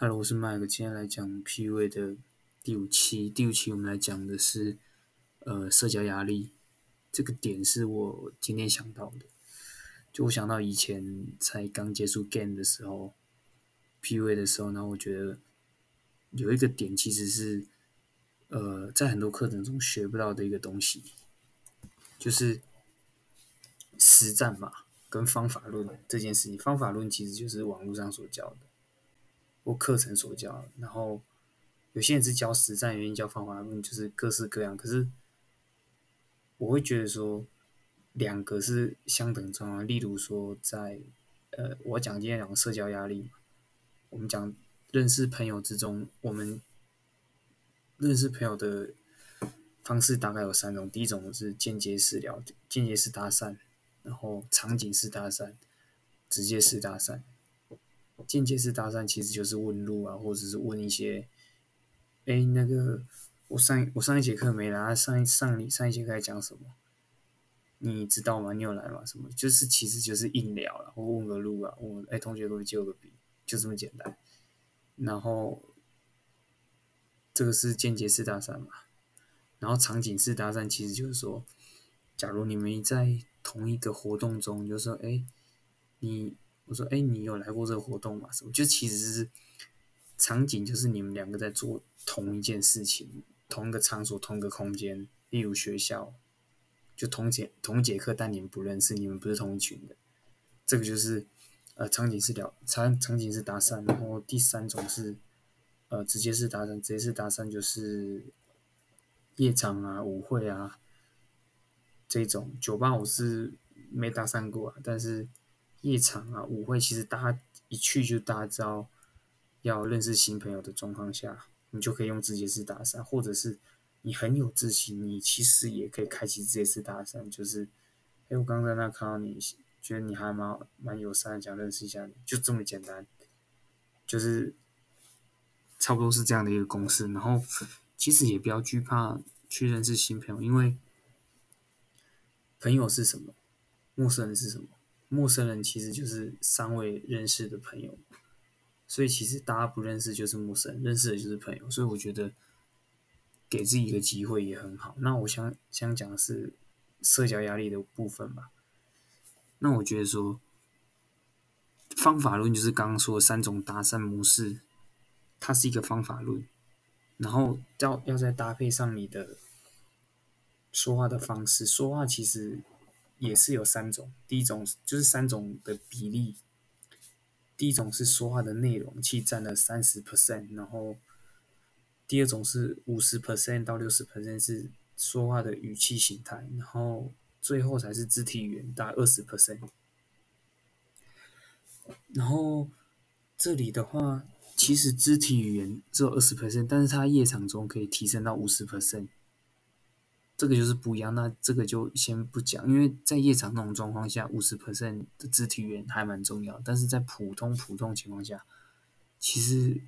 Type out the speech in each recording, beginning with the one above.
Hello，我是 Mike，今天来讲 PUA 的第五期。第五期我们来讲的是呃社交压力这个点是我今天想到的。就我想到以前才刚接触 Game 的时候，PUA 的时候，然后我觉得有一个点其实是呃在很多课程中学不到的一个东西，就是实战嘛跟方法论这件事情。方法论其实就是网络上所教的。或课程所教，然后有些人是教实战，有些人教方法论，就是各式各样。可是我会觉得说，两个是相等重要。例如说，在呃，我讲今天两个社交压力，我们讲认识朋友之中，我们认识朋友的方式大概有三种：第一种是间接式聊，间接式搭讪；然后场景式搭讪，直接式搭讪。间接式搭讪其实就是问路啊，或者是问一些，哎，那个我上我上一节课没来，上一上你上一节课在讲什么？你知道吗？你有来吗？什么？就是其实就是硬聊了，或问个路啊，问哎同学可不可以借我个笔？就这么简单。然后这个是间接式搭讪嘛？然后场景式搭讪其实就是说，假如你们在同一个活动中，就说哎，你。我说：“哎，你有来过这个活动吗？什么？就其实是场景，就是你们两个在做同一件事情，同一个场所，同一个空间。例如学校，就同节同节课，但你们不认识，你们不是同一群的。这个就是呃场景是聊场场景是搭讪。然后第三种是呃直接是搭讪，直接是搭讪就是夜场啊、舞会啊这种酒吧，我是没搭讪过啊，但是。”夜场啊，舞会，其实大家一去就大家知道要认识新朋友的状况下，你就可以用直接式搭讪，或者是你很有自信，你其实也可以开启直接式搭讪，就是，哎，我刚在那看到你，觉得你还蛮蛮友善，想认识一下你，就这么简单，就是差不多是这样的一个公式。然后其实也不要惧怕去认识新朋友，因为朋友是什么，陌生人是什么。陌生人其实就是三位认识的朋友，所以其实大家不认识就是陌生人，认识的就是朋友。所以我觉得给自己一个机会也很好。那我想想讲的是社交压力的部分吧。那我觉得说方法论就是刚刚说的三种搭讪模式，它是一个方法论，然后要要再搭配上你的说话的方式，说话其实。也是有三种，第一种就是三种的比例，第一种是说话的内容，其占了三十 percent，然后第二种是五十 percent 到六十 percent 是说话的语气形态，然后最后才是肢体语言，大二十 percent。然后这里的话，其实肢体语言只有二十 percent，但是它夜场中可以提升到五十 percent。这个就是不一样，那这个就先不讲，因为在夜场那种状况下，五十 percent 的肢体语言还蛮重要。但是在普通普通情况下，其实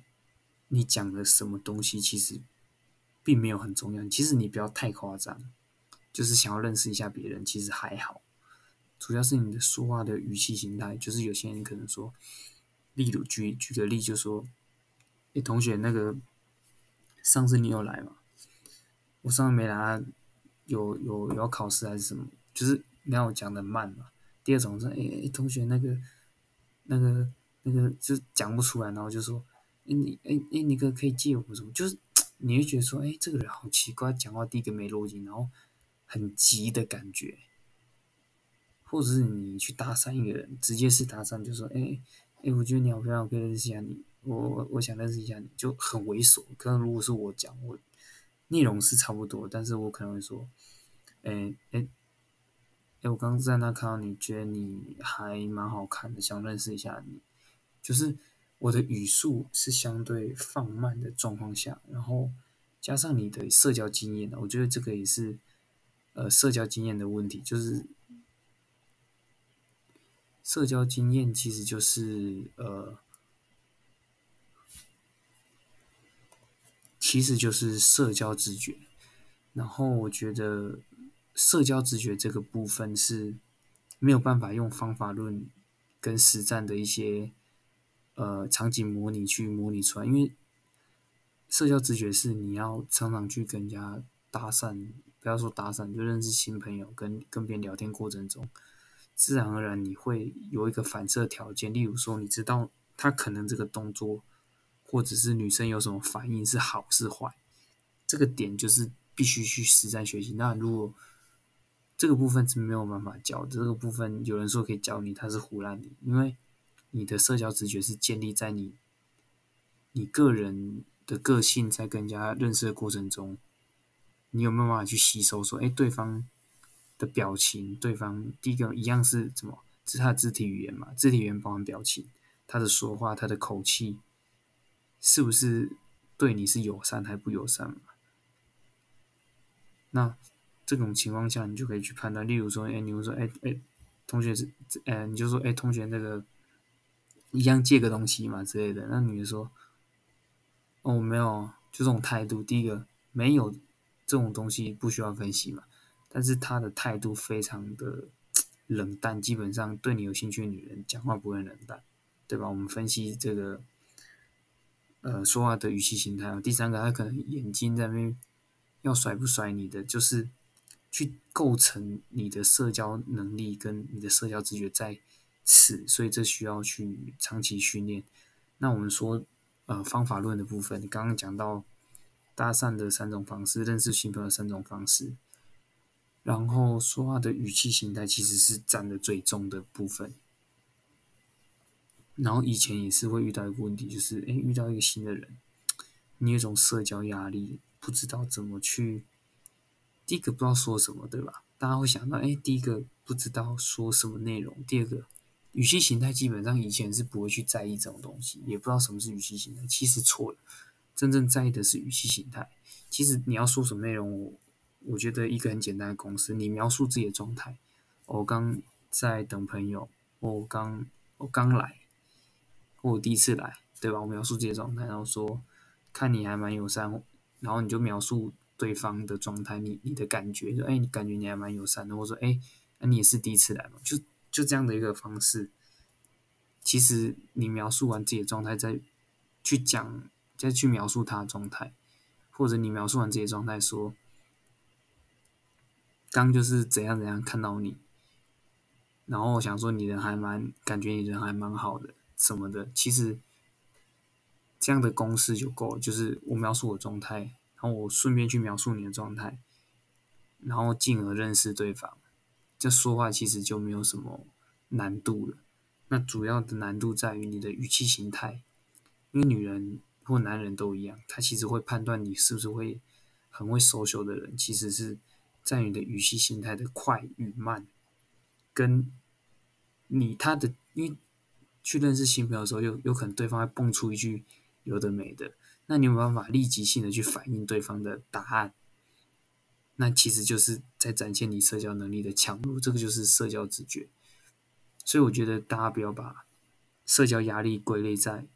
你讲的什么东西其实并没有很重要。其实你不要太夸张，就是想要认识一下别人，其实还好。主要是你的说话的语气形态，就是有些人可能说，例如举举个例，就说，诶，同学，那个上次你有来吗？我上次没来。有有有考试还是什么？就是没有讲的慢嘛。第二种是，哎，同学那个那个那个就讲不出来，然后就说，哎你哎哎你可可以借我什么？就是你会觉得说，哎这个人好奇怪，讲话第一个没逻辑，然后很急的感觉。或者是你去搭讪一个人，直接是搭讪，就说，哎哎我觉得你好漂亮，我可以认识一下你，我我我想认识一下你，就很猥琐。可能如果是我讲我。内容是差不多，但是我可能会说，哎哎哎，我刚在那看到你，觉得你还蛮好看的，想认识一下你。就是我的语速是相对放慢的状况下，然后加上你的社交经验，我觉得这个也是呃社交经验的问题，就是社交经验其实就是呃。其实就是社交直觉，然后我觉得社交直觉这个部分是没有办法用方法论跟实战的一些呃场景模拟去模拟出来，因为社交直觉是你要常常去跟人家搭讪，不要说搭讪，就认识新朋友，跟跟别人聊天过程中，自然而然你会有一个反射条件，例如说你知道他可能这个动作，或者是女生有什么反应是好是坏，这个点就是必须去实战学习。那如果这个部分是没有办法教，这个部分有人说可以教你，他是胡乱你，因为你的社交直觉是建立在你你个人的个性在跟人家认识的过程中，你有没有办法去吸收？说，哎，对方的表情，对方第一个一样是怎么？是他的肢体语言嘛？肢体语言包含表情，他的说话，他的口气，是不是对你是友善还不友善嘛？那。这种情况下，你就可以去判断。例如说，哎，你会说，哎哎，同学是，哎，你就说，哎，同学那个一样借个东西嘛之类的。那女的说，哦，没有，就这种态度。第一个，没有这种东西不需要分析嘛。但是他的态度非常的冷淡，基本上对你有兴趣的女人讲话不会冷淡，对吧？我们分析这个，呃，说话的语气形态。第三个，他可能眼睛在那边要甩不甩你的，就是。去构成你的社交能力跟你的社交直觉在此，所以这需要去长期训练。那我们说，呃，方法论的部分，刚刚讲到搭讪的三种方式，认识新朋友三种方式，然后说话的语气形态其实是占的最重的部分。然后以前也是会遇到一个问题，就是诶，遇到一个新的人，你有种社交压力，不知道怎么去。第一个不知道说什么，对吧？大家会想到，哎，第一个不知道说什么内容。第二个，语气形态基本上以前是不会去在意这种东西，也不知道什么是语气形态。其实错了，真正在意的是语气形态。其实你要说什么内容，我我觉得一个很简单的公式，你描述自己的状态。我刚在等朋友，我刚我刚来，我第一次来，对吧？我描述自己的状态，然后说看你还蛮友善，然后你就描述。对方的状态，你你的感觉，就哎，你感觉你还蛮友善的，或者说哎，那你也是第一次来嘛，就就这样的一个方式。其实你描述完自己的状态，再去讲，再去描述他的状态，或者你描述完自己的状态，说刚就是怎样怎样看到你，然后我想说你人还蛮，感觉你人还蛮好的什么的，其实这样的公式就够了，就是我描述我状态。然后我顺便去描述你的状态，然后进而认识对方，这说话其实就没有什么难度了。那主要的难度在于你的语气形态，因为女人或男人都一样，他其实会判断你是不是会很会守羞的人，其实是在你的语气形态的快与慢，跟你他的因为去认识新朋友的时候，有有可能对方会蹦出一句有的没的。那你有办法立即性的去反映对方的答案，那其实就是在展现你社交能力的强弱，这个就是社交直觉。所以我觉得大家不要把社交压力归类在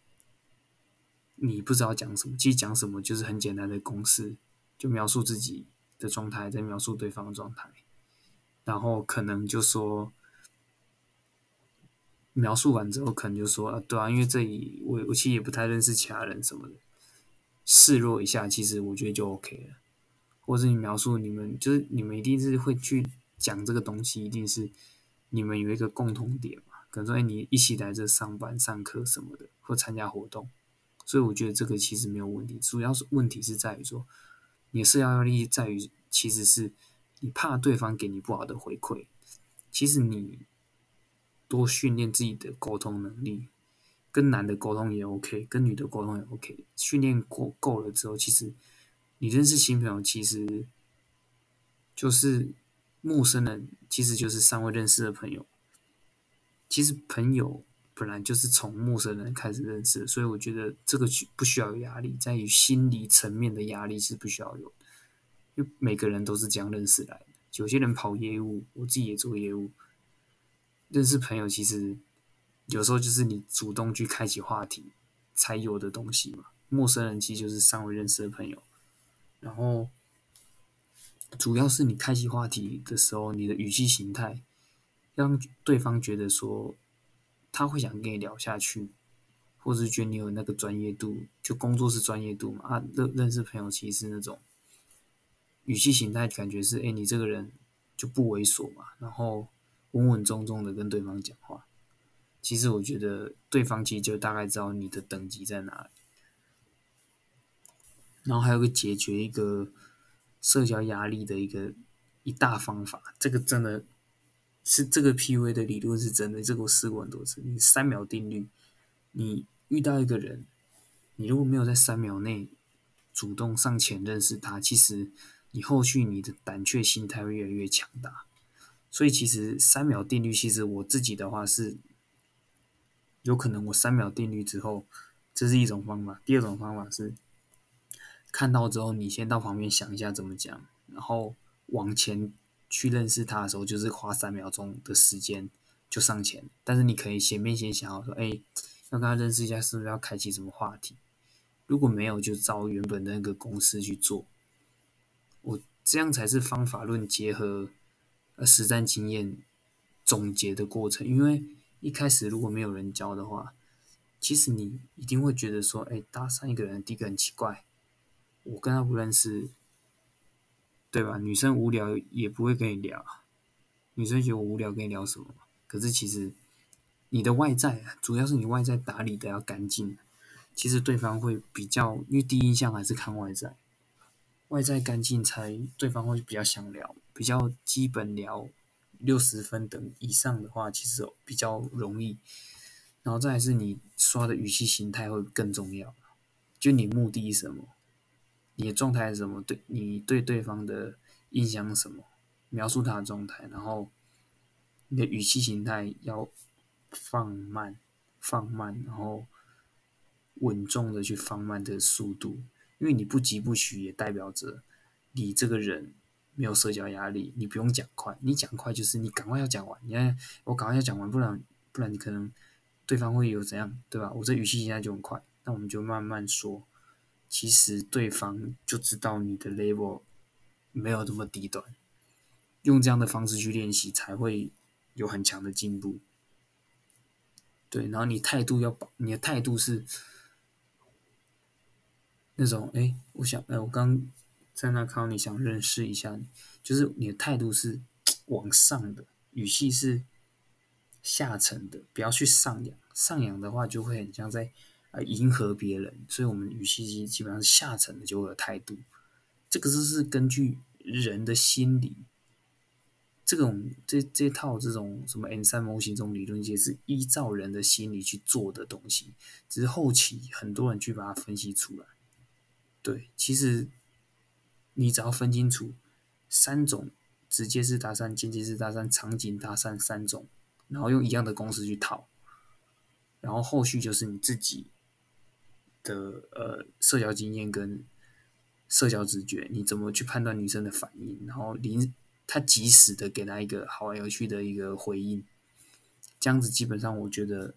你不知道讲什么，其实讲什么就是很简单的公式，就描述自己的状态，再描述对方的状态，然后可能就说描述完之后，可能就说啊，对啊，因为这里我我其实也不太认识其他人什么的。示弱一下，其实我觉得就 OK 了。或者你描述你们，就是你们一定是会去讲这个东西，一定是你们有一个共同点嘛？可能说，哎，你一起来这上班、上课什么的，或参加活动。所以我觉得这个其实没有问题。主要是问题是在于说，你的社交压力在于，其实是你怕对方给你不好的回馈。其实你多训练自己的沟通能力。跟男的沟通也 OK，跟女的沟通也 OK。训练过够了之后，其实你认识新朋友，其实就是陌生人，其实就是尚未认识的朋友。其实朋友本来就是从陌生人开始认识，所以我觉得这个不需要有压力，在于心理层面的压力是不需要有，因为每个人都是这样认识来的。有些人跑业务，我自己也做业务，认识朋友其实。有时候就是你主动去开启话题才有的东西嘛。陌生人其实就是尚未认识的朋友，然后主要是你开启话题的时候，你的语气形态让对方觉得说他会想跟你聊下去，或者是觉得你有那个专业度，就工作是专业度嘛。啊，认认识朋友其实是那种语气形态，感觉是哎，你这个人就不猥琐嘛，然后稳稳重重的跟对方讲话。其实我觉得对方其实就大概知道你的等级在哪里。然后还有个解决一个社交压力的一个一大方法，这个真的是这个 P.U.A 的理论是真的，这个我试过很多次。你三秒定律，你遇到一个人，你如果没有在三秒内主动上前认识他，其实你后续你的胆怯心态会越来越强大。所以其实三秒定律，其实我自己的话是有可能我三秒定律之后，这是一种方法。第二种方法是。看到之后，你先到旁边想一下怎么讲，然后往前去认识他的时候，就是花三秒钟的时间就上前。但是你可以前面先想好说，哎，要跟他认识一下，是不是要开启什么话题？如果没有，就照原本的那个公式去做。我这样才是方法论结合呃实战经验总结的过程。因为一开始如果没有人教的话，其实你一定会觉得说，哎，搭讪一个人第一个很奇怪。我跟他不认识，对吧？女生无聊也不会跟你聊，女生觉得我无聊跟你聊什么？可是其实你的外在，主要是你外在打理的要干净，其实对方会比较，因为第一印象还是看外在，外在干净才对方会比较想聊，比较基本聊六十分等以上的话，其实比较容易。然后再是你刷的语气形态会更重要，就你目的什么？你的状态是什么？对你对对方的印象是什么？描述他的状态，然后你的语气形态要放慢，放慢，然后稳重的去放慢的速度，因为你不急不徐，也代表着你这个人没有社交压力。你不用讲快，你讲快就是你赶快要讲完。你看我赶快要讲完，不然不然你可能对方会有怎样，对吧？我这语气现在就很快，那我们就慢慢说。其实对方就知道你的 level 没有这么低端，用这样的方式去练习才会有很强的进步。对，然后你态度要保，你的态度是那种，哎，我想，哎，我刚在那看到你想认识一下你，就是你的态度是往上的，语气是下沉的，不要去上扬，上扬的话就会很像在。啊，迎合别人，所以我们语气基本上是下沉的，就会有态度。这个是是根据人的心理，这种这这套这种什么 N 三模型这种理论，也是依照人的心理去做的东西。只是后期很多人去把它分析出来。对，其实你只要分清楚三种直接式搭讪、间接式搭讪、场景搭讪三种，然后用一样的公式去套，然后后续就是你自己。的呃社交经验跟社交直觉，你怎么去判断女生的反应？然后临他及时的给她一个好玩有趣的一个回应，这样子基本上我觉得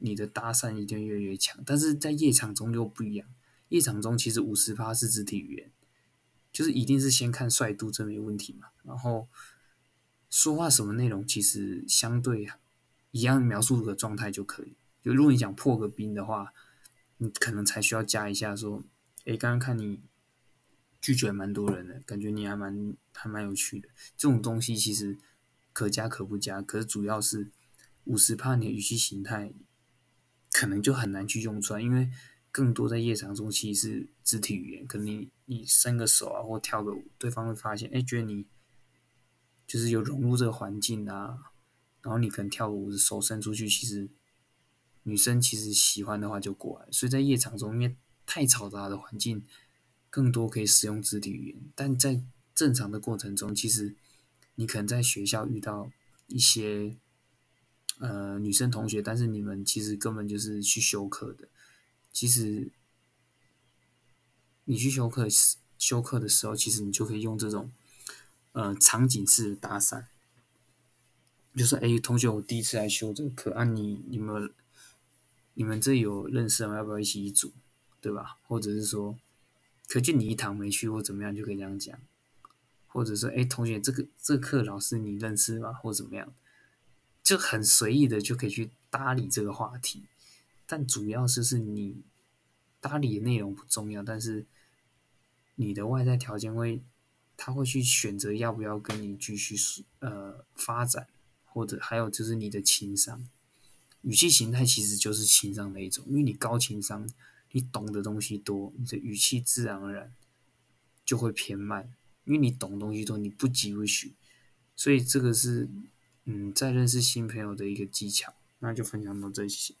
你的搭讪一定越来越强。但是在夜场中就不一样，夜场中其实五十趴是肢体语言，就是一定是先看帅度，这没问题嘛。然后说话什么内容其实相对一样描述的状态就可以。就如果你想破个冰的话。你可能才需要加一下，说，诶，刚刚看你拒绝蛮多人的，感觉你还蛮还蛮有趣的。这种东西其实可加可不加，可是主要是五十趴你的语气形态可能就很难去用出来，因为更多在夜场中其实是肢体语言，可能你你伸个手啊，或跳个舞，对方会发现，哎，觉得你就是有融入这个环境啊，然后你可能跳个舞，手伸出去，其实。女生其实喜欢的话就过来，所以在夜场中，因为太嘈杂的环境，更多可以使用肢体语言。但在正常的过程中，其实你可能在学校遇到一些呃女生同学，但是你们其实根本就是去修课的。其实你去修课修课的时候，其实你就可以用这种呃场景式的搭讪，就是哎，同学，我第一次来修这个课啊，你你们。你们这有认识吗？要不要一起一组，对吧？或者是说，可就你一堂没去或怎么样，就可以这样讲。或者说，哎，同学，这个这课老师你认识吗？或怎么样，就很随意的就可以去搭理这个话题。但主要是是你搭理的内容不重要，但是你的外在条件会，他会去选择要不要跟你继续呃发展，或者还有就是你的情商，语气形态其实就是情商的一种，因为你高情商，你懂的东西多，你的语气自然而然就会偏慢，因为你懂东西多，你不急不徐，所以这个是嗯在认识新朋友的一个技巧，那就分享到这些。